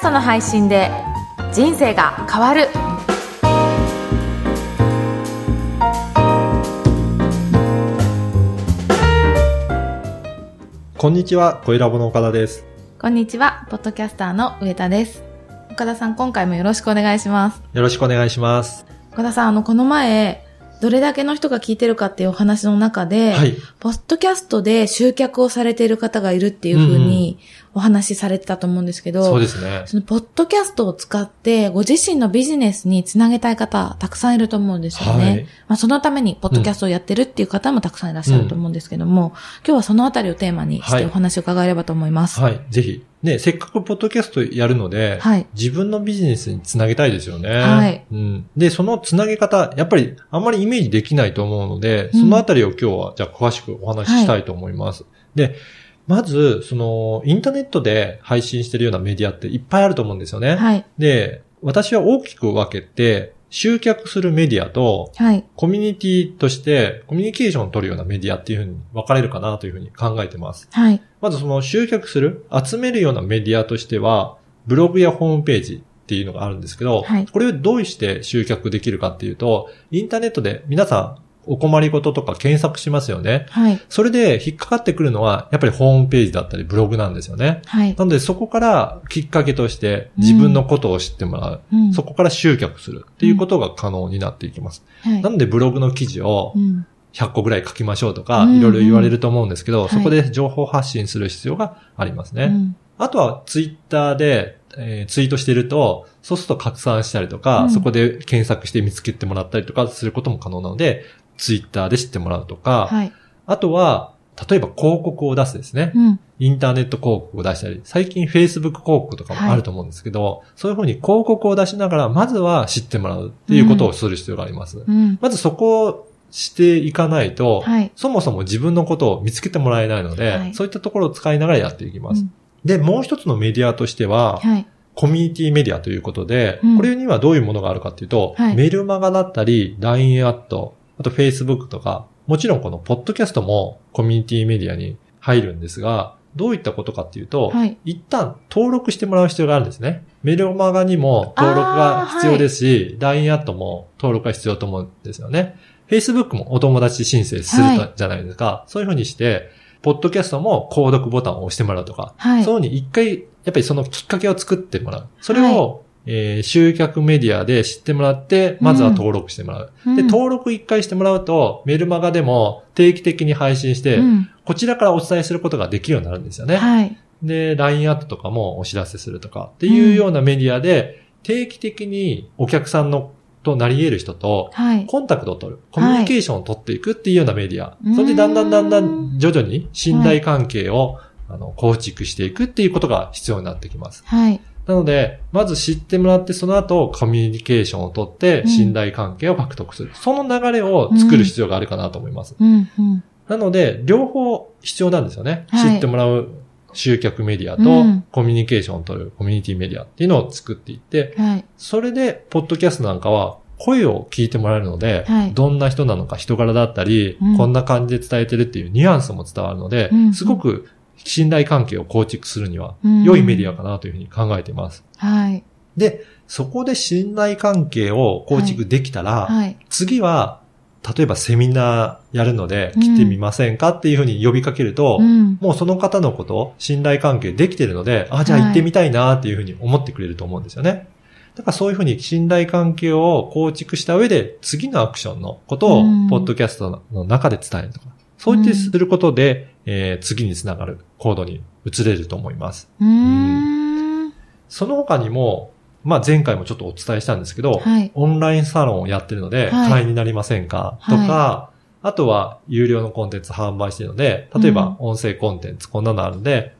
ストの配信で人生が変わるこんにちは、小ラボの岡田です。こんにちはポッドキャスターの上田です岡田さん今回もよろしくお願いしますよろしくお願いします。岡田さんあのこの前どれだけの人が聞いてるかっていうお話の中で、はい。ポッドキャストで集客をされている方がいるっていうふうにお話しされてたと思うんですけど、そうですね。そのポッドキャストを使って、ご自身のビジネスにつなげたい方、たくさんいると思うんですよね。はいまあ、そのために、ポッドキャストをやってるっていう方もたくさんいらっしゃると思うんですけども、今日はそのあたりをテーマにしはいてお話を伺えればと思います。はい。ぜひ。ね、せっかくポッドキャストやるので、はい自分のビジネスにつなげたいですよね。はいうん。で、そのつなげ方、やっぱりあんまりイメージできないと思うので、うんそのあたりを今日は、じゃあ詳しくお話ししたいと思います。で、まず、その、インターネットで配信してるようなメディアっていっぱいあると思うんですよね。はい。で、私は大きく分けて、集客するメディアと、はい。コミュニティとしてコミュニケーションを取るようなメディアっていうふうに分かれるかなというふうに考えてます。はい。まずその集客する、集めるようなメディアとしては、ブログやホームページっていうのがあるんですけど、はいこれをどうして集客できるかっていうと、インターネットで皆さんお困りごととか検索しますよね。はい。それで引っかかってくるのは、やっぱりホームページだったりブログなんですよね。はい。なのでそこからきっかけとして自分のことを知ってもらう。うんそこから集客するっていうことが可能になっていきます。はいな。のでブログの記事をうん。100個ぐらい書きましょうとか、うんいろいろ言われると思うんですけど、はいそこで情報発信する必要がありますね。うんあとはツイッターで、えーツイートしてると、そうすると拡散したりとか、うんそこで検索して見つけてもらったりとかすることも可能なので、ツイッターで知ってもらうとか、はい。あとは、例えば広告を出すですね。うん。インターネット広告を出したり、最近 Facebook 広告とかもあると思うんですけど、そういうふうに広告を出しながら、まずは知ってもらうっていうことをする必要があります。うん。まずそこをしていかないと、はい。そもそも自分のことを見つけてもらえないので、はいそういったところを使いながらやっていきます。うんで、もう一つのメディアとしては、はい。コミュニティメディアということで、うんこれにはどういうものがあるかっていうと、はいメルマガだったり、LINE アット、あと Facebook とか、もちろんこのポッドキャストもコミュニティメディアに入るんですが、どういったことかっていうと、はい。一旦登録してもらう必要があるんですね。メルマガにも登録が必要ですし、LINE アットも登録が必要と思うんですよね。Facebook もお友達申請するはいじゃないですか。そういうふうにして、ポッドキャストも購読ボタンを押してもらうとか、はい。そういうふうに一回、やっぱりそのきっかけを作ってもらう。それを、えー集客メディアで知ってもらって、まずは登録してもらう。で、うん登録一回してもらうと、メルマガでも定期的に配信して、うん。こちらからお伝えすることができるようになるんですよね。はい。で、LINE アットとかもお知らせするとかっていうようなメディアで、定期的にお客さんのとなり得る人とはい。コンタクトを取る、コミュニケーションを取っていくっていうようなメディア。うんそれでだんだんだんだん徐々に信頼関係を、あの構築していくっていうことが必要になってきます。はい。なので、まず知ってもらって、その後コミュニケーションを取ってうん信頼関係を獲得する。その流れを作る必要があるかなと思います。うん。うん。なので、両方必要なんですよね。はい知ってもらう集客メディアうとんコミュニケーションを取るコミュニティメディアっていうのを作っていって、はい。それで、ポッドキャストなんかは声を聞いてもらえるので、はいどんな人なのか人柄だったり、うんこんな感じで伝えてるっていうニュアンスも伝わるので、うんすごく信頼関係を構築するにはうん良いメディアかなというふうに考えています。はい。で、そこで信頼関係を構築できたら、はい。次は、例えばセミナーやるのでうん来てみませんかっていうふうに呼びかけると、うん。もうその方のこと、信頼関係できてるので、あ、じゃあはい行ってみたいなっていうふうに思ってくれると思うんですよね。だからそういうふうに信頼関係を構築した上で、次のアクションのことをうん、ポッドキャストの中で伝えるとか、そういってすることで、えー次につながる行動に移れると思います。うーん。その他にも、まあ前回もちょっとお伝えしたんですけど、はい。オンラインサロンをやってるので、はい会員になりませんか、とか、あとは有料のコンテンツ販売してるので、例えば音声コンテンツこんなのあるんで、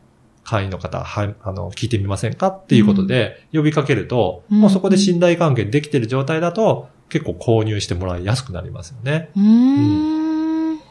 会員の方、はい、あの、聞いてみませんかっていうことで呼びかけると、うんもうそこで信頼関係できてる状態だと、結構購入してもらいやすくなりますよね。うーん。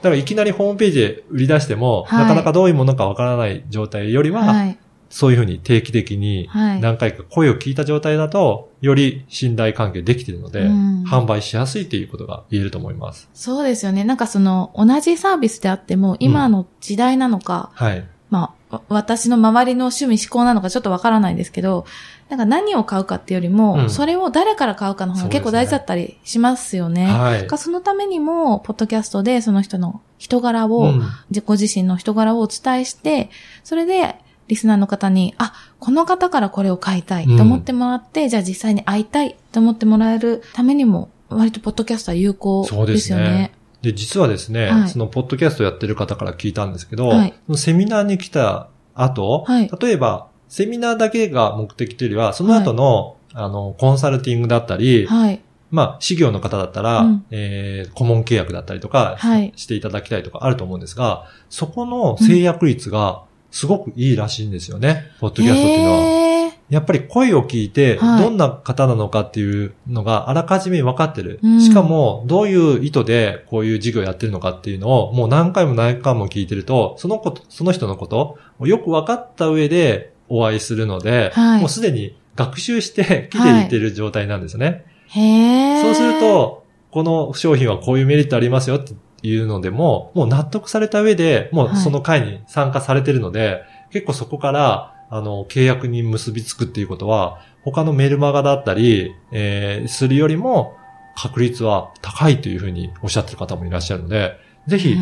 だからいきなりホームページで売り出しても、はいなかなかどういうものかわからない状態よりは、はい。そういうふうに定期的にはい。何回か声を聞いた状態だと、より信頼関係できているので、うん販売しやすいっていうことが言えると思います。そうですよね。なんかその、同じサービスであっても、今の時代なのか、はい。まあ、わ私の周りの趣味思考なのかちょっとわからないですけど、なんか何を買うかっていうよりも、うん。それを誰から買うかの方が結構大事だったりしますよね。はい。そのためにも、ポッドキャストでその人の人柄を、うん。自己自身の人柄をお伝えして、それで、リスナーの方に、あ、この方からこれを買いたいと思ってもらって、じゃあ実際に会いたいと思ってもらえるためにも、割とポッドキャストは有効そうですよね。ね。で、実はですね、はい。そのポッドキャストやってる方から聞いたんですけど、はい。セミナーに来た後、はい。例えば、セミナーだけが目的というよりは、その後の、あの、コンサルティングだったり、はい。まあ、事業の方だったら、うん。えー顧問契約だったりとか、はい。していただきたいとかあると思うんですが、そこの制約率がすごくいいらしいんですよね、ポッドキャストっていうのは。へーやっぱり声を聞いて、はい。どんな方なのかっていうのがあらかじめ分かってる。うん。しかも、どういう意図でこういう事業やってるのかっていうのを、もう何回も何回も聞いてると、そのこと、その人のことをよく分かった上でお会いするので、はい。もうすでに学習して来ていてる状態なんですよね。へー。そうする、と、この商品はこういうメリットありますよっていうのでも、もう納得された上で、もうその会に参加されてるので、結構そこから、あの、契約に結びつくっていうことは、他のメルマガだったり、えーするよりも、確率は高いというふうにおっしゃってる方もいらっしゃるので、ぜひ、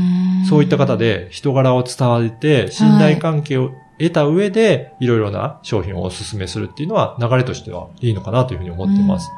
そういった方で人柄を伝われて、信頼関係を得た上で、いろいろな商品をお勧めするっていうのは、流れとしてはいいのかなというふうに思っています。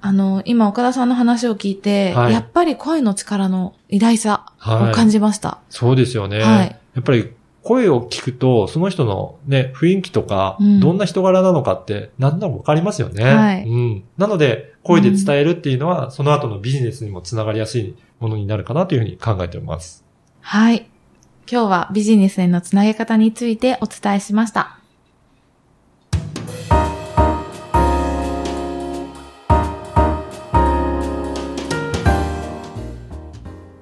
あの、今岡田さんの話を聞いて、はいやっぱり声の力の偉大さはいを感じました。そうですよね。はいやっぱり声を聞くと、その人のね、雰囲気とか、うんどんな人柄なのかって、なんとなくわかりますよね。はいうん。なので、声で伝えるっていうのは、その後のビジネスにもつながりやすいものになるかなというふうに考えております。はい。今日はビジネスへのつなげ方についてお伝えしました。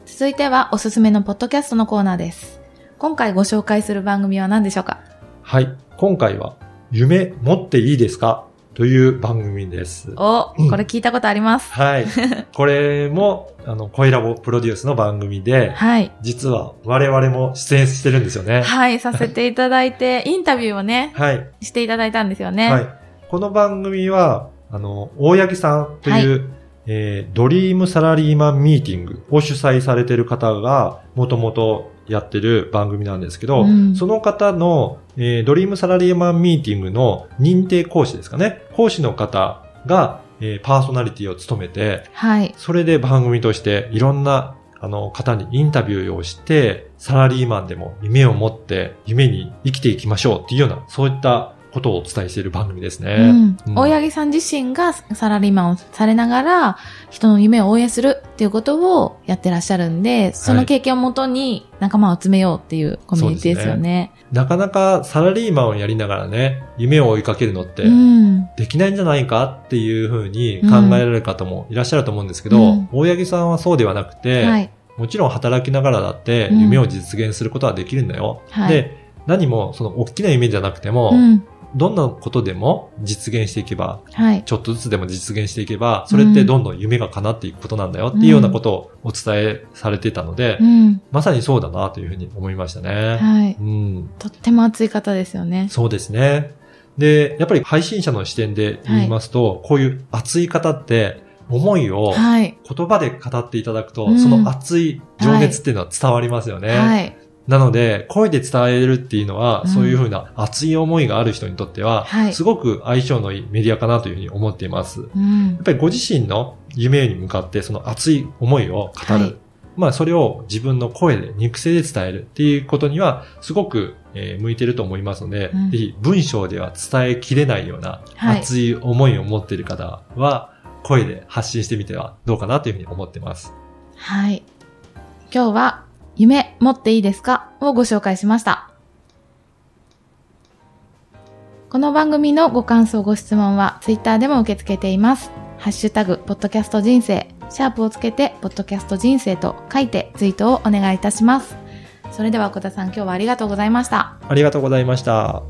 続いてはおすすめのポッドキャストのコーナーです。今回ご紹介する番組は何でしょうか？はい。今回は、夢持っていいですか？という番組です。お、うんこれ聞いたことあります。はい。これも、あの、声ラボプロデュースの番組で、はい。実は我々も出演してるんですよね。はい、させていただいて、インタビューをね、はい。していただいたんですよね。はい。この番組は、あの、大八木さんという、えードリームサラリーマンミーティングを主催されている方が、もともとやってる番組なんですけど、うんその方の、えードリームサラリーマンミーティングの認定講師ですかね。講師の方が、えーパーソナリティを務めて、はい。それで番組としていろんなあの方にインタビューをして、サラリーマンでも夢を持って夢に生きていきましょうっていうような、そういったことをお伝えしている番組ですね。うんうん大八木さん自身がサラリーマンをされながら、人の夢を応援するっていうことをやってらっしゃるんで、その経験をもとに仲間を集めようっていうコミュニティですよね。なかなかサラリーマンをやりながらね、夢を追いかけるのってうん。できないんじゃないかっていうふうに考えられる方もいらっしゃると思うんですけど、うん大八木さんはそうではなくて、はい。もちろん働きながらだってうん夢を実現することはできるんだよ。はいで、何もその大きな夢じゃなくても、うん。どんなことでも実現していけば、はい。ちょっとずつでも実現していけば、それってどんどん夢が叶っていくことなんだよっていうようなことをお伝えされてたので、うん。まさにそうだなというふうに思いましたね。はい。うん。とっても熱い方ですよね。そうですね。で、やっぱり配信者の視点で言いますと、こういう熱い方って、思いをはい。言葉で語っていただくと、うんその熱い情熱っていうのは伝わりますよね。はい。なので、声で伝えるっていうのは、うんそういうふうな熱い思いがある人にとっては、はいすごく相性のいいメディアかなというふうに思っています。やうんっ。ぱりご自身の夢に向かってその熱い思いを語る。はいまあそれを自分の声で、肉声で伝えるっていうことには、すごく、えー向いてると思いますので、うんぜひ文章では伝えきれないようなはい熱い思いを持っている方は、声で発信してみてはどうかなというふうに思ってます。はい。今日は、夢持っていいですか？をご紹介しました。この番組のご感想、ご質問は、ツイッターでも受け付けています。ハッシュタグ、ポッドキャスト人生、シャープをつけて、ポッドキャスト人生と書いてツイートをお願いいたします。それでは、小田さん、今日はありがとうございました。ありがとうございました。